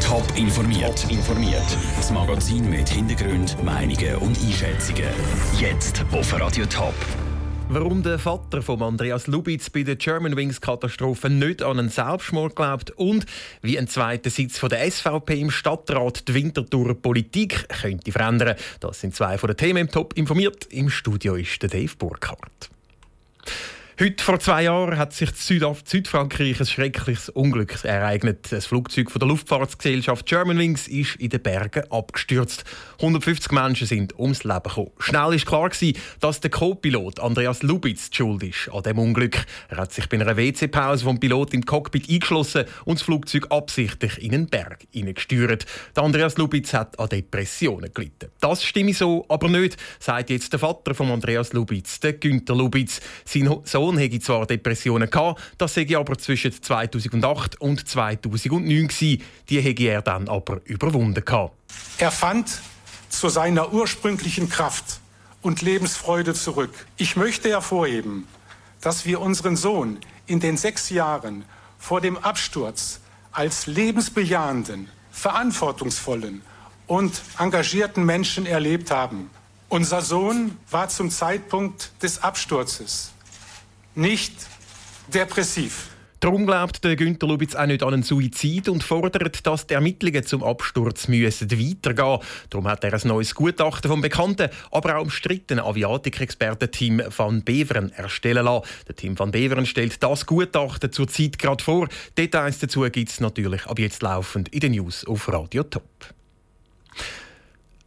Top informiert. informiert. Das Magazin mit Hintergrund, Meinungen und Einschätzungen. Jetzt auf Radio Top. Warum der Vater von Andreas Lubitz bei der Germanwings-Katastrophe nicht an einen Selbstmord glaubt und wie ein zweiter Sitz von der SVP im Stadtrat die Winterthur Politik könnte verändern. Das sind zwei von den Themen im Top informiert. Im Studio ist der Dave Burkhardt. Heute vor zwei Jahren hat sich in Südfrankreich ein schreckliches Unglück ereignet. Das Flugzeug von der Luftfahrtsgesellschaft Germanwings ist in den Bergen abgestürzt. 150 Menschen sind ums Leben gekommen. Schnell war klar, dass der Co-Pilot Andreas Lubitz schuld ist an dem Unglück. Er hat sich bei einer WC-Pause vom Pilot im Cockpit eingeschlossen und das Flugzeug absichtlich in einen Berg hineingesteuert. Der Andreas Lubitz hat an Depressionen gelitten. Das stimme so aber nicht, sagt jetzt der Vater von Andreas Lubitz, der Günther Lubitz. Sein Sohn Sohn hätte zwar Depressionen gehabt, das sei aber zwischen 2008 und 2009 gewesen. Die hätte er dann aber überwunden gehabt. Er fand zu seiner ursprünglichen Kraft und Lebensfreude zurück. Ich möchte hervorheben, dass wir unseren Sohn in den sechs Jahren vor dem Absturz als lebensbejahenden, verantwortungsvollen und engagierten Menschen erlebt haben. Unser Sohn war zum Zeitpunkt des Absturzes nicht depressiv. Darum glaubt der Günter Lubitz auch nicht an einen Suizid und fordert, dass die Ermittlungen zum Absturz müssen weitergehen. Darum hat er ein neues Gutachten vom bekannten, aber auch umstrittenen Aviatik-Experten-Team van Beveren erstellen lassen. Der Team van Beveren stellt das Gutachten zurzeit gerade vor. Details dazu gibt es natürlich ab jetzt laufend in den News auf Radio Top.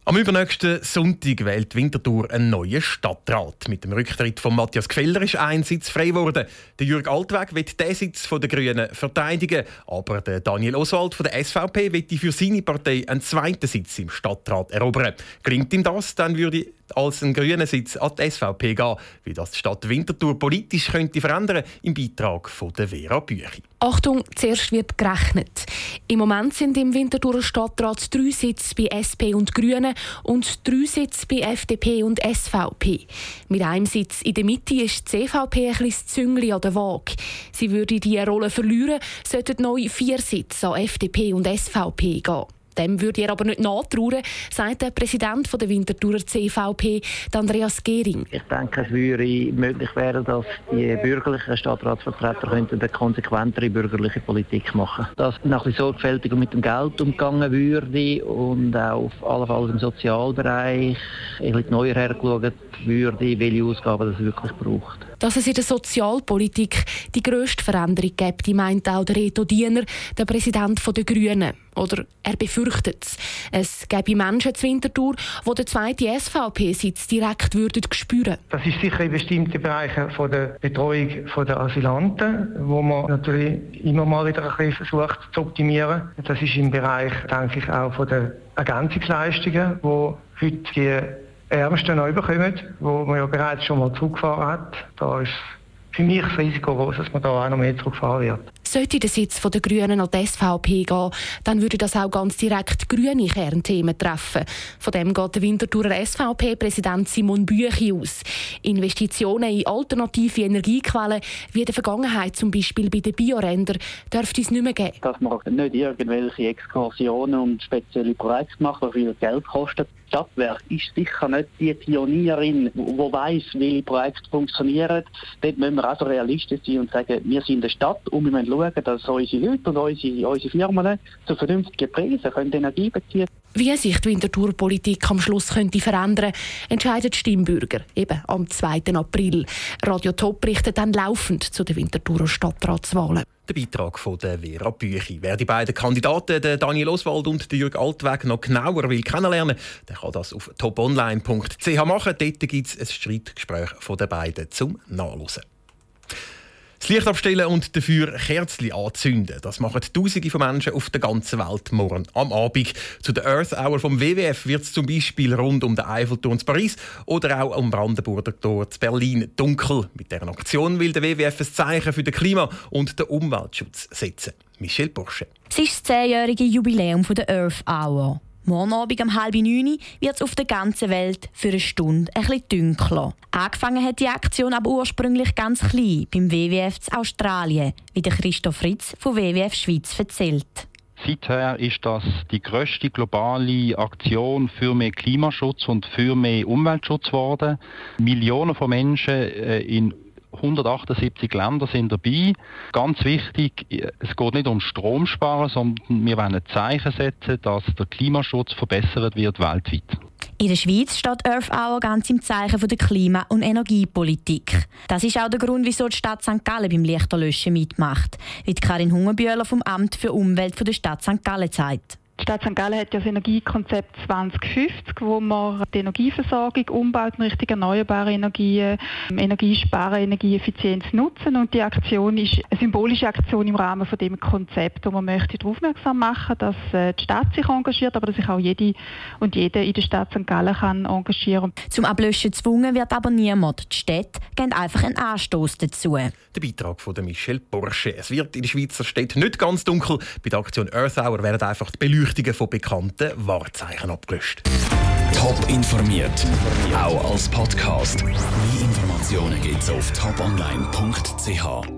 Am übernächsten Sonntag wählt Winterthur einen neuen Stadtrat. Mit dem Rücktritt von Matthias Gfeller ist ein Sitz frei geworden. Der Jürg Altweg wird den Sitz der Grünen verteidigen, aber der Daniel Oswald von der SVP wird für seine Partei einen zweiten Sitz im Stadtrat erobern. Klingt ihm das, dann würde als ein grüner Sitz an die SVP gehen. Wie das die Stadt Winterthur politisch könnte verändern im Beitrag von der Vera Büchi. Achtung, zuerst wird gerechnet. Im Moment sind im Winterthurer Stadtrat drei Sitze bei SP und Grünen und drei Sitze bei FDP und SVP. Mit einem Sitz in der Mitte ist die CVP ein bisschen Züngli an der Waage. Sie würde diese Rolle verlieren, sollten neu vier Sitze an FDP und SVP gehen. Dem würde er aber nicht nachtrauen, sagt der Präsident der Winterthurer CVP, Andreas Gehring. Ich denke, es würde möglich werden, dass die bürgerlichen Stadtratsvertreter eine konsequentere bürgerliche Politik machen könnten. Dass nach wie sorgfältiger mit dem Geld umgegangen würde und auch allenfalls im Sozialbereich ein bisschen neuer hergeschaut würde, welche Ausgaben es wirklich braucht. Dass es in der Sozialpolitik die grösste Veränderung gibt, meint auch der Reto Diener, der Präsident der Grünen. Oder er befürchtet es. Es gäbe Menschen zu Winterthur, die den zweiten SVP-Sitz direkt würden spüren Das ist sicher in bestimmten Bereichen von der Betreuung der Asylanten, wo man natürlich immer mal wieder ein bisschen versucht zu optimieren. Das ist im Bereich, denke ich, auch von der Ergänzungsleistungen, wo heute die Ärmsten neu bekommen, wo man ja bereits schon mal zurückgefahren hat. Da ist für mich das Risiko groß, dass man da auch noch mehr zurückfahren wird. Sollte der Sitz der Grünen an die SVP gehen, dann würde das auch ganz direkt grüne Kernthemen treffen. Von dem geht der Winterthurer SVP-Präsident Simon Büchi aus. Investitionen in alternative Energiequellen, wie in der Vergangenheit zum Beispiel bei den Bioränder, dürfte es nicht mehr geben. Dass man nicht irgendwelche Exkursionen und spezielle Projekte macht, die viel Geld kosten. Stadtwerk ist sicher nicht die Pionierin, die weiss, welche Projekte funktionieren. Dort müssen wir also realistisch sein und sagen, wir sind eine Stadt und wir müssen schauen, dass unsere Leute und unsere, unsere Firmen zu vernünftigen Preisen können Energie beziehen Wie sich die Winterthur-Politik am Schluss könnte verändern entscheidet Stimmbürger eben am 2. April. Radio Top berichtet dann laufend zu den Winterthurer Stadtratswahlen. Der Beitrag von der Vera Büchi. Wer die beiden Kandidaten, der Daniel Oswald und der Jürg Altweg, noch genauer will kennenlernen, der kann das auf toponline.ch machen. Dort gibt es ein Streitgespräch von den beiden zum Nachlesen. Das Licht abstellen und dafür Kerzchen anzünden. Das machen Tausende von Menschen auf der ganzen Welt morgen am Abend. Zu der Earth Hour vom WWF wird es zum Beispiel rund um den Eiffelturm in Paris oder auch am Brandenburger Tor in Berlin dunkel. Mit dieser Aktion will der WWF ein Zeichen für den Klima- und den Umweltschutz setzen. Michel Porsche. Es ist das zehnjährige Jubiläum der Earth Hour. Morgen Abend um halb neun wird es auf der ganzen Welt für eine Stunde ein bisschen dunkler. Angefangen hat die Aktion aber ursprünglich ganz klein beim WWF zu Australien, wie der Christoph Fritz von WWF Schweiz erzählt. Seither ist das die größte globale Aktion für mehr Klimaschutz und für mehr Umweltschutz geworden. Millionen von Menschen äh, in 178 Länder sind dabei. Ganz wichtig, es geht nicht um Stromsparen, sondern wir wollen ein Zeichen setzen, dass der Klimaschutz verbessert wird weltweit. In der Schweiz steht Earth Hour ganz im Zeichen der Klima- und Energiepolitik. Das ist auch der Grund, wieso die Stadt St. Gallen beim Lichterlöschen mitmacht, wie Karin Hungerbühler vom Amt für Umwelt der Stadt St. Gallen sagt. Die Stadt St. Gallen hat ja das Energiekonzept 2050, wo man die Energieversorgung umbaut in Richtung erneuerbare Energien, Energiesparen, Energieeffizienz nutzen. Und die Aktion ist eine symbolische Aktion im Rahmen von dem Konzept, wo man möchte darauf aufmerksam machen, dass äh, die Stadt sich engagiert, aber dass sich auch jede und jeder in der Stadt St. Gallen kann engagieren. Zum Ablöschen gezwungen wird aber niemand. Die Städte geben einfach einen Anstoß dazu. Der Beitrag von Michel Porsche. Es wird in den Schweizer Städten nicht ganz dunkel. Bei der Aktion Earth Hour werden einfach die Beleuchtung Beleuchtungen von bekannten Wahrzeichen abgelöscht. Top informiert, auch als Podcast. Mehr Informationen gibt's auf toponline.ch.